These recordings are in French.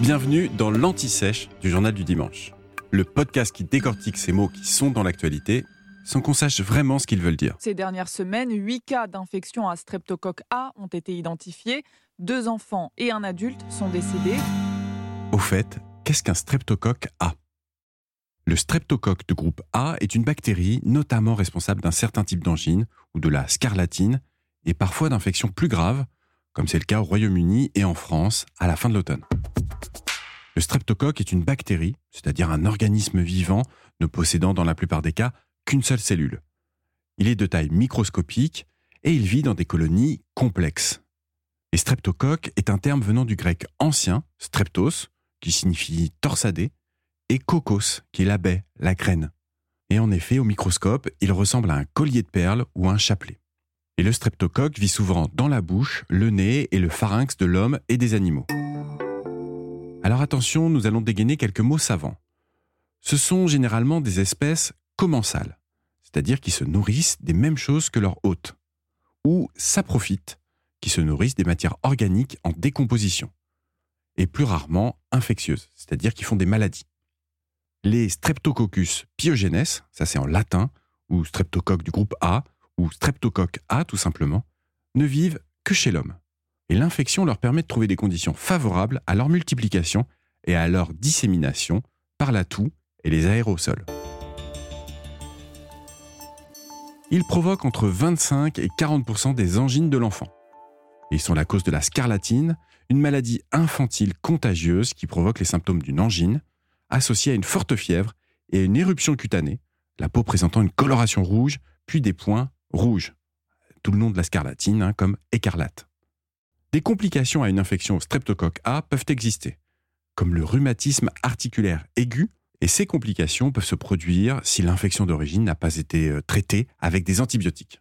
Bienvenue dans l'Anti-Sèche du Journal du Dimanche, le podcast qui décortique ces mots qui sont dans l'actualité sans qu'on sache vraiment ce qu'ils veulent dire. Ces dernières semaines, 8 cas d'infection à streptocoque A ont été identifiés. Deux enfants et un adulte sont décédés. Au fait, qu'est-ce qu'un streptocoque A? Le streptocoque de groupe A est une bactérie notamment responsable d'un certain type d'angine ou de la scarlatine et parfois d'infections plus graves, comme c'est le cas au Royaume-Uni et en France à la fin de l'automne. Le streptocoque est une bactérie, c'est-à-dire un organisme vivant ne possédant dans la plupart des cas qu'une seule cellule. Il est de taille microscopique et il vit dans des colonies complexes. Et streptocoque est un terme venant du grec ancien, streptos, qui signifie torsadé, et kokos, qui est la baie, la graine. Et en effet, au microscope, il ressemble à un collier de perles ou un chapelet. Et le streptocoque vit souvent dans la bouche, le nez et le pharynx de l'homme et des animaux. Alors attention, nous allons dégainer quelques mots savants. Ce sont généralement des espèces commensales, c'est-à-dire qui se nourrissent des mêmes choses que leurs hôtes, ou saprophytes, qui se nourrissent des matières organiques en décomposition, et plus rarement infectieuses, c'est-à-dire qui font des maladies. Les Streptococcus pyogenes, ça c'est en latin, ou streptocoque du groupe A, ou streptocoque A tout simplement, ne vivent que chez l'homme. Et l'infection leur permet de trouver des conditions favorables à leur multiplication et à leur dissémination par la toux et les aérosols. Ils provoquent entre 25 et 40% des angines de l'enfant. Ils sont la cause de la scarlatine, une maladie infantile contagieuse qui provoque les symptômes d'une angine, associée à une forte fièvre et une éruption cutanée, la peau présentant une coloration rouge, puis des points rouges. Tout le nom de la scarlatine, hein, comme écarlate. Des complications à une infection au streptocoque A peuvent exister, comme le rhumatisme articulaire aigu et ces complications peuvent se produire si l'infection d'origine n'a pas été euh, traitée avec des antibiotiques.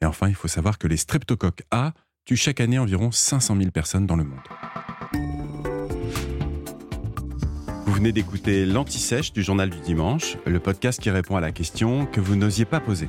Et enfin, il faut savoir que les streptocoques A tuent chaque année environ 500 000 personnes dans le monde. Vous venez d'écouter l'Anti-Sèche du Journal du Dimanche, le podcast qui répond à la question que vous n'osiez pas poser.